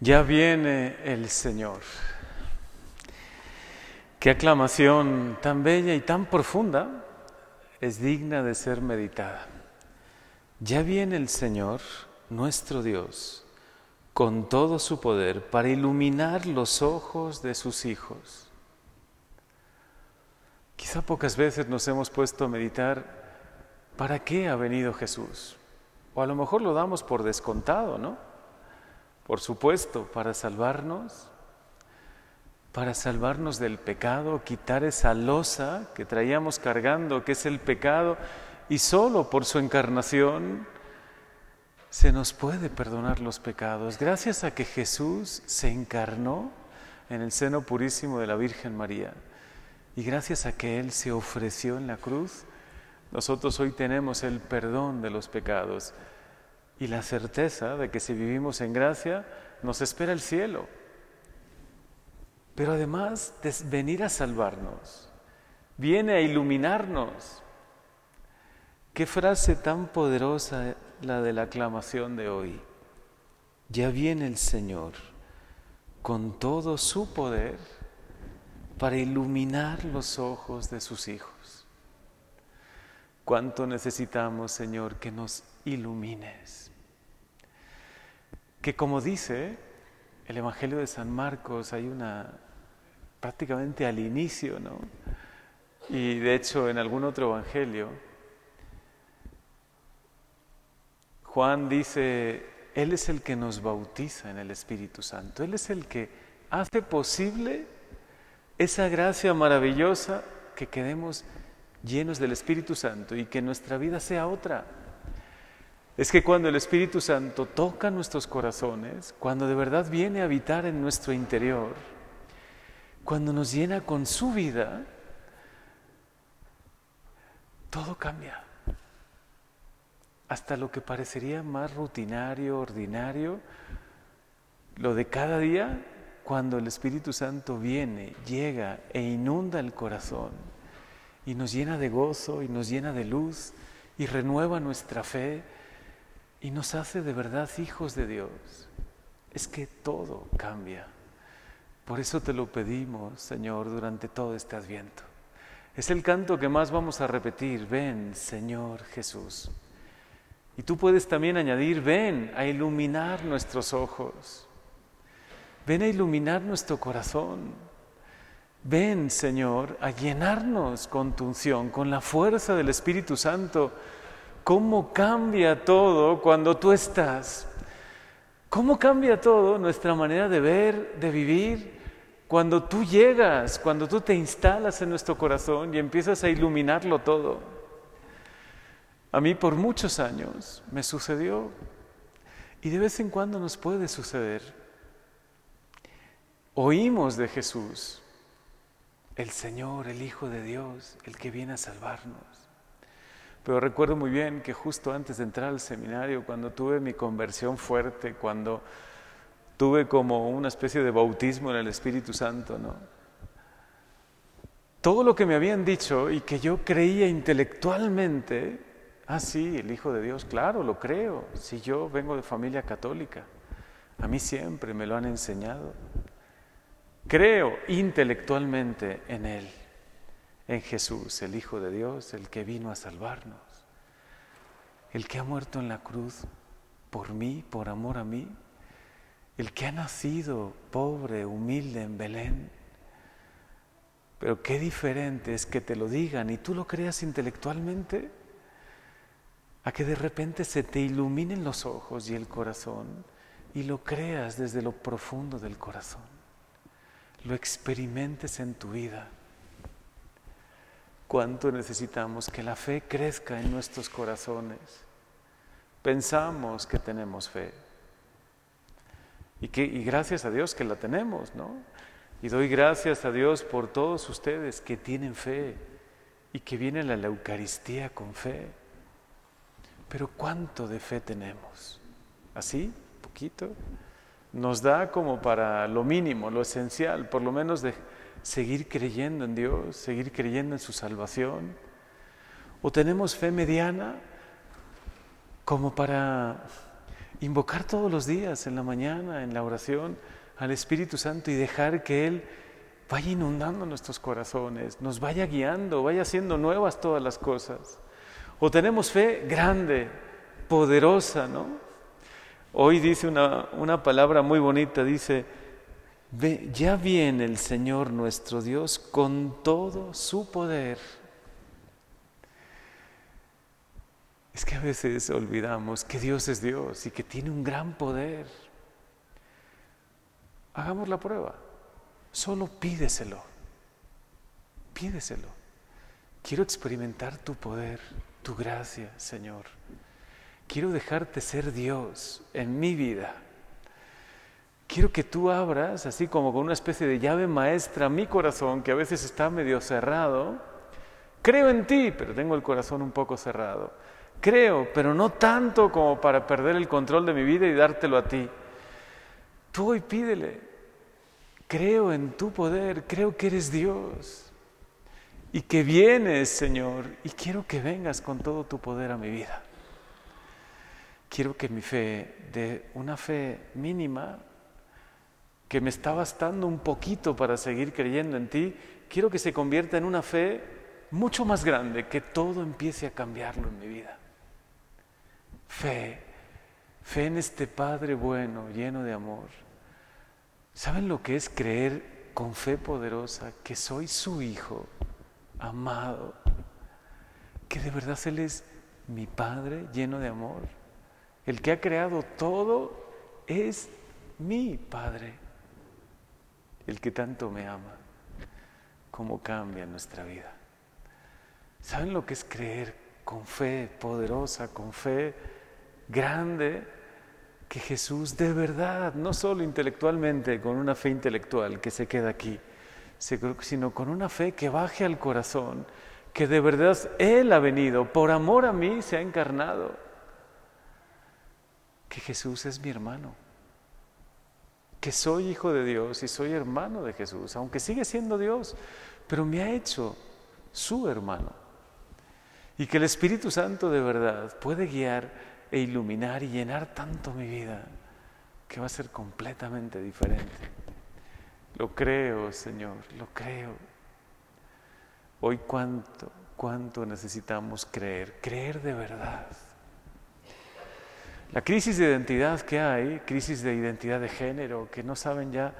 Ya viene el Señor. Qué aclamación tan bella y tan profunda es digna de ser meditada. Ya viene el Señor, nuestro Dios, con todo su poder para iluminar los ojos de sus hijos. Quizá pocas veces nos hemos puesto a meditar para qué ha venido Jesús. O a lo mejor lo damos por descontado, ¿no? Por supuesto, para salvarnos, para salvarnos del pecado, quitar esa losa que traíamos cargando, que es el pecado, y solo por su encarnación se nos puede perdonar los pecados. Gracias a que Jesús se encarnó en el seno purísimo de la Virgen María y gracias a que Él se ofreció en la cruz, nosotros hoy tenemos el perdón de los pecados y la certeza de que si vivimos en gracia, nos espera el cielo. Pero además de venir a salvarnos, viene a iluminarnos. Qué frase tan poderosa la de la aclamación de hoy. Ya viene el Señor con todo su poder para iluminar los ojos de sus hijos. ¿Cuánto necesitamos, Señor, que nos ilumines? Que como dice el Evangelio de San Marcos, hay una prácticamente al inicio, ¿no? Y de hecho en algún otro Evangelio, Juan dice, Él es el que nos bautiza en el Espíritu Santo, Él es el que hace posible esa gracia maravillosa que quedemos llenos del Espíritu Santo y que nuestra vida sea otra es que cuando el Espíritu Santo toca nuestros corazones, cuando de verdad viene a habitar en nuestro interior, cuando nos llena con su vida, todo cambia. Hasta lo que parecería más rutinario, ordinario, lo de cada día, cuando el Espíritu Santo viene, llega e inunda el corazón y nos llena de gozo y nos llena de luz y renueva nuestra fe y nos hace de verdad hijos de Dios, es que todo cambia. Por eso te lo pedimos, Señor, durante todo este adviento. Es el canto que más vamos a repetir, ven, Señor Jesús. Y tú puedes también añadir, ven a iluminar nuestros ojos, ven a iluminar nuestro corazón. Ven, Señor, a llenarnos con tu unción, con la fuerza del Espíritu Santo cómo cambia todo cuando tú estás. ¿Cómo cambia todo nuestra manera de ver, de vivir, cuando tú llegas, cuando tú te instalas en nuestro corazón y empiezas a iluminarlo todo? A mí por muchos años me sucedió y de vez en cuando nos puede suceder. Oímos de Jesús, el Señor, el Hijo de Dios, el que viene a salvarnos. Pero recuerdo muy bien que justo antes de entrar al seminario, cuando tuve mi conversión fuerte, cuando tuve como una especie de bautismo en el Espíritu Santo, ¿no? Todo lo que me habían dicho y que yo creía intelectualmente, ah, sí, el Hijo de Dios, claro, lo creo, si yo vengo de familia católica, a mí siempre me lo han enseñado. Creo intelectualmente en Él en Jesús, el Hijo de Dios, el que vino a salvarnos, el que ha muerto en la cruz por mí, por amor a mí, el que ha nacido pobre, humilde en Belén. Pero qué diferente es que te lo digan y tú lo creas intelectualmente, a que de repente se te iluminen los ojos y el corazón y lo creas desde lo profundo del corazón, lo experimentes en tu vida cuánto necesitamos que la fe crezca en nuestros corazones. Pensamos que tenemos fe. Y, que, y gracias a Dios que la tenemos, ¿no? Y doy gracias a Dios por todos ustedes que tienen fe y que vienen a la Eucaristía con fe. Pero ¿cuánto de fe tenemos? ¿Así? ¿Poquito? Nos da como para lo mínimo, lo esencial, por lo menos de seguir creyendo en Dios, seguir creyendo en su salvación? ¿O tenemos fe mediana como para invocar todos los días, en la mañana, en la oración, al Espíritu Santo y dejar que Él vaya inundando nuestros corazones, nos vaya guiando, vaya haciendo nuevas todas las cosas. O tenemos fe grande, poderosa, ¿no? Hoy dice una, una palabra muy bonita, dice, Ya viene el Señor nuestro Dios con todo su poder. Es que a veces olvidamos que Dios es Dios y que tiene un gran poder. Hagamos la prueba. Solo pídeselo. Pídeselo. Quiero experimentar tu poder, tu gracia, Señor. Quiero dejarte ser Dios en mi vida. Quiero que tú abras, así como con una especie de llave maestra, mi corazón, que a veces está medio cerrado. Creo en ti, pero tengo el corazón un poco cerrado. Creo, pero no tanto como para perder el control de mi vida y dártelo a ti. Tú hoy pídele. Creo en tu poder, creo que eres Dios y que vienes, Señor, y quiero que vengas con todo tu poder a mi vida. Quiero que mi fe, de una fe mínima, que me está bastando un poquito para seguir creyendo en ti, quiero que se convierta en una fe mucho más grande, que todo empiece a cambiarlo en mi vida. Fe, fe en este Padre bueno, lleno de amor. ¿Saben lo que es creer con fe poderosa que soy su Hijo, amado? Que de verdad Él es mi Padre lleno de amor. El que ha creado todo es mi Padre. El que tanto me ama. ¿Cómo cambia nuestra vida? ¿Saben lo que es creer con fe poderosa, con fe grande, que Jesús de verdad, no solo intelectualmente, con una fe intelectual que se queda aquí, sino con una fe que baje al corazón, que de verdad Él ha venido, por amor a mí se ha encarnado, que Jesús es mi hermano, que soy hijo de Dios y soy hermano de Jesús, aunque sigue siendo Dios, pero me ha hecho su hermano. Y que el Espíritu Santo de verdad puede guiar e iluminar y llenar tanto mi vida que va a ser completamente diferente. Lo creo, Señor, lo creo. Hoy cuánto, cuánto necesitamos creer, creer de verdad. La crisis de identidad que hay, crisis de identidad de género, que no saben ya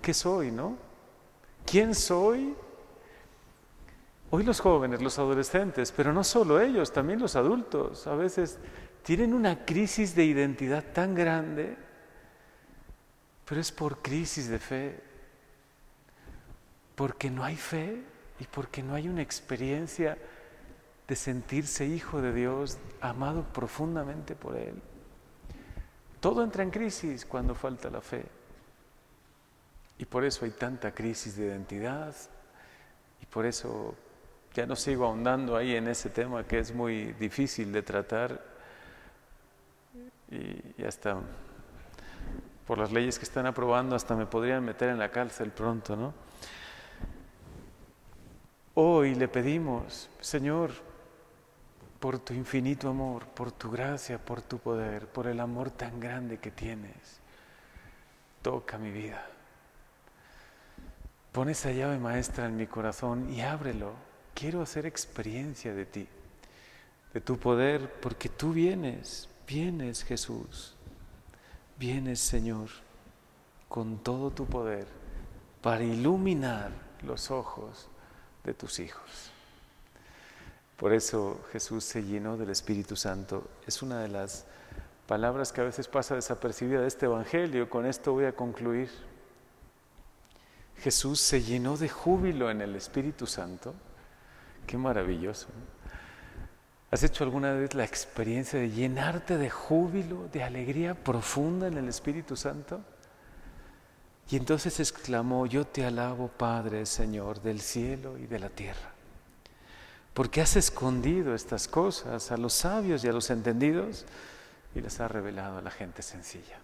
qué soy, ¿no? ¿Quién soy? Hoy los jóvenes, los adolescentes, pero no solo ellos, también los adultos, a veces tienen una crisis de identidad tan grande, pero es por crisis de fe, porque no hay fe y porque no hay una experiencia de sentirse hijo de Dios, amado profundamente por Él. Todo entra en crisis cuando falta la fe. Y por eso hay tanta crisis de identidad y por eso ya no sigo ahondando ahí en ese tema que es muy difícil de tratar y, hasta por las leyes que están aprobando hasta me podrían meter en la cárcel pronto, ¿no? Hoy le pedimos, Señor, por tu infinito amor, por tu gracia, por tu poder, por el amor tan grande que tienes, toca mi vida. Pon esa llave maestra en mi corazón y ábrelo. Quiero hacer experiencia de ti, de tu poder, porque tú vienes, Vienes Jesús, vienes Señor con todo tu poder para iluminar los ojos de tus hijos. Por eso Jesús se llenó del Espíritu Santo. Es una de las palabras que a veces pasa desapercibida de este Evangelio. Con esto voy a concluir. Jesús se llenó de júbilo en el Espíritu Santo. Qué maravilloso. ¿Has hecho alguna vez la experiencia de llenarte de júbilo, de alegría profunda en el Espíritu Santo? Y entonces exclamó, yo te alabo, Padre, Señor, del cielo y de la tierra, porque has escondido estas cosas a los sabios y a los entendidos y las has revelado a la gente sencilla.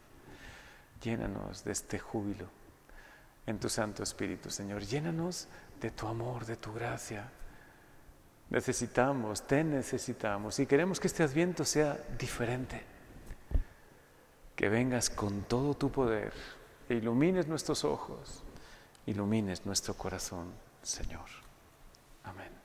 Llénanos de este júbilo en tu Santo Espíritu, Señor. Llénanos de tu amor, de tu gracia, Necesitamos, te necesitamos y queremos que este adviento sea diferente. que vengas con todo tu poder e ilumines nuestros ojos, ilumines nuestro corazón, Señor. Amén.